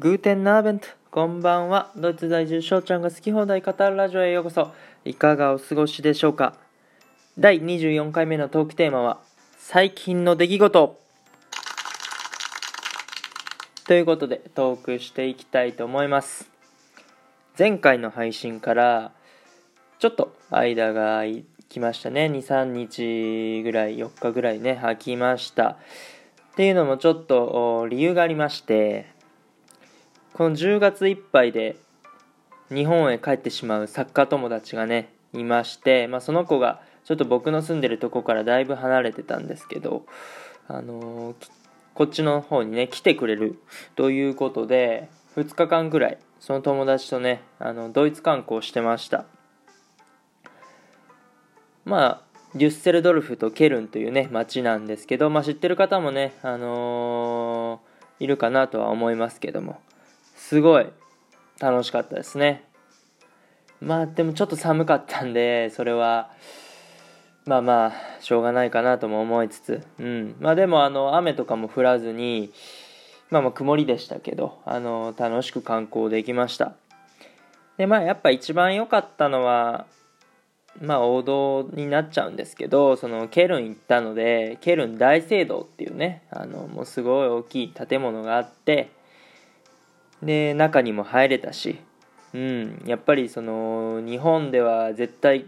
グーテンナーベント。こんばんは。ドイツ在住翔ちゃんが好き放題語るラジオへようこそ。いかがお過ごしでしょうか？第24回目のトークテーマは最近の出来事。ということでトークしていきたいと思います。前回の配信からちょっと間が空きましたね。23日ぐらい4日ぐらいね空きました。っていうのもちょっと理由がありましてこの10月いっぱいで日本へ帰ってしまう作家友達がねいまして、まあ、その子がちょっと僕の住んでるとこからだいぶ離れてたんですけど、あのー、こっちの方にね来てくれるということで2日間ぐらいその友達とねあのドイツ観光してました。まあデュッセルドルフとケルンというね町なんですけど、まあ、知ってる方もね、あのー、いるかなとは思いますけども。すごい楽しかったですね。まあでもちょっと寒かったんでそれはまあまあしょうがないかなとも思いつつ。うん。まあでもあの雨とかも降らずにまあまあ曇りでしたけどあの楽しく観光できました。でまあやっぱ一番良かったのはまあ王道になっちゃうんですけどそのケルン行ったのでケルン大聖堂っていうねあのもうすごい大きい建物があってで中にも入れたしうんやっぱりその日本では絶対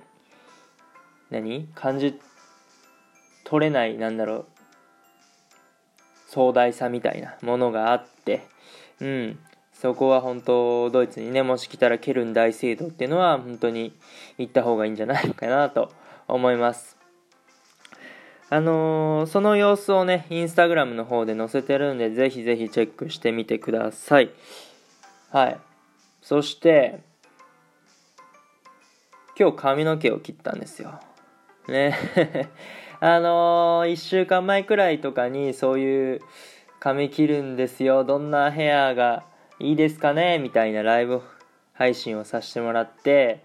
何？感じ取れないなんだろう壮大さみたいなものがあってうんそこは本当ドイツにねもし来たらケルン大聖堂っていうのは本当に行った方がいいんじゃないのかなと思います。あのー、その様子をねインスタグラムの方で載せてるんでぜひぜひチェックしてみてください。はい。そして今日髪の毛を切ったんですよ。ね。あのー、1週間前くらいとかにそういう髪切るんですよ。どんなヘアがいいですかね？みたいなライブ配信をさせてもらって、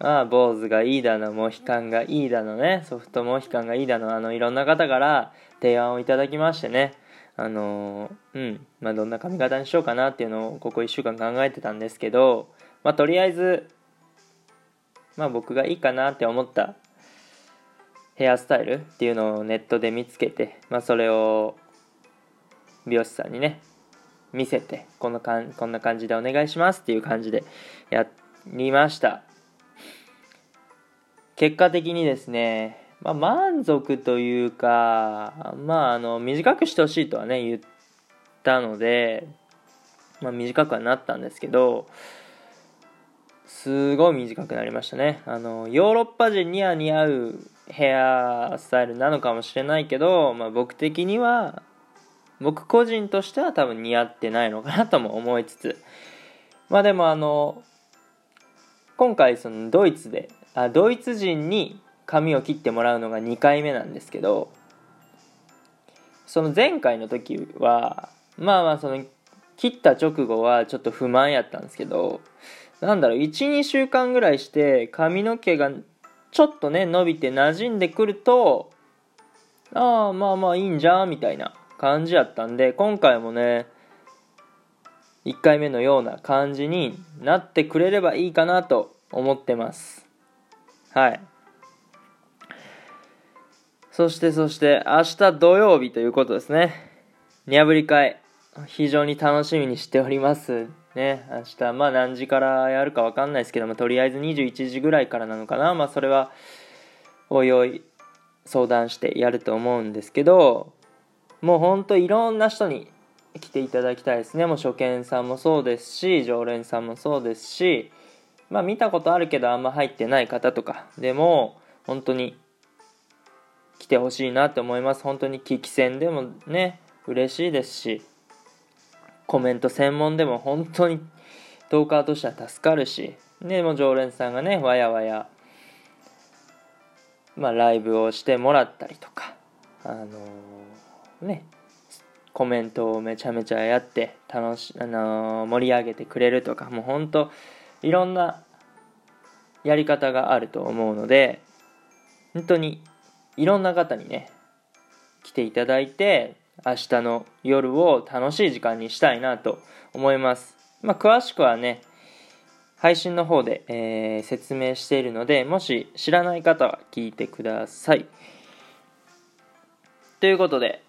まあ、坊主がいいだの、モヒカンがいいだのね、ソフトモヒカンがいいだの、あの、いろんな方から提案をいただきましてね、あのうん、まあ、どんな髪型にしようかなっていうのをここ1週間考えてたんですけど、まあ、とりあえず、まあ、僕がいいかなって思ったヘアスタイルっていうのをネットで見つけて、まあ、それを美容師さんにね見せてこのかんこんな感じでお願いしますっていう感じでやりました。結果的にですね、まあ、満足というかまああの短くしてほしいとはね言ったので、まあ、短くはなったんですけどすごい短くなりましたね。あのヨーロッパ人には似合うヘアスタイルなのかもしれないけど、まあ、僕的には僕個人としては多分似合ってないのかなとも思いつつ。まあでもあの今回そのドイツであドイツ人に髪を切ってもらうのが2回目なんですけどその前回の時はまあまあその切った直後はちょっと不満やったんですけどなんだろう12週間ぐらいして髪の毛がちょっとね伸びて馴染んでくるとああまあまあいいんじゃんみたいな感じやったんで今回もね1回目のような感じになってくれればいいかなと思ってます。はい。そしてそして明日土曜日ということですね。にゃぶり会。非常に楽しみにしております。ね。明日まあ何時からやるか分かんないですけどもとりあえず21時ぐらいからなのかな。まあそれはおいおい相談してやると思うんですけどもうほんといろんな人に来ていただきたいですね。もう初見さんもそうですし常連さんもそうですしまあ見たことあるけどあんま入ってない方とかでも本当に来てほしいなって思います。本当に聞き戦でもね嬉しいですしコメント専門でも本当にトーカーとしては助かるしでも常連さんがねわやわやまあライブをしてもらったりとかあのーねコメントをめちゃめちゃやって楽し、あのー、盛り上げてくれるとかもうほんといろんなやり方があると思うので本当にいろんな方にね来ていただいて明日の夜を楽しい時間にしたいなと思います。まあ、詳しくはね、配信の方で、えー、説明しているので、もし知らない方は聞いてください。ということで、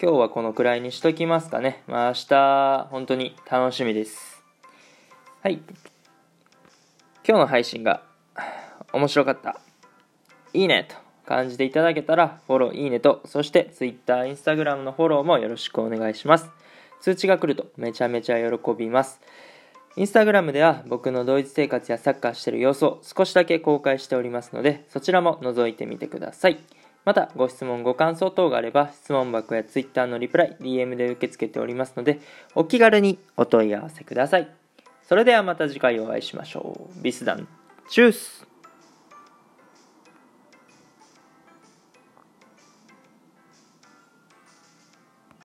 今日はこのくらいにしときますかね。まあ明日、本当に楽しみです。はい。今日の配信が面白かった。いいねと感じていただけたら、フォロー、いいねと、そして Twitter、Instagram のフォローもよろしくお願いします。通知が来るとめちゃめちゃ喜びます。インスタグラムでは僕のドイツ生活やサッカーしてる様子を少しだけ公開しておりますので、そちらも覗いてみてください。また、ご質問、ご感想等があれば、質問箱や Twitter のリプライ、DM で受け付けておりますので、お気軽にお問い合わせください。それではまた次回お会いしましょう。ビスダン、チュース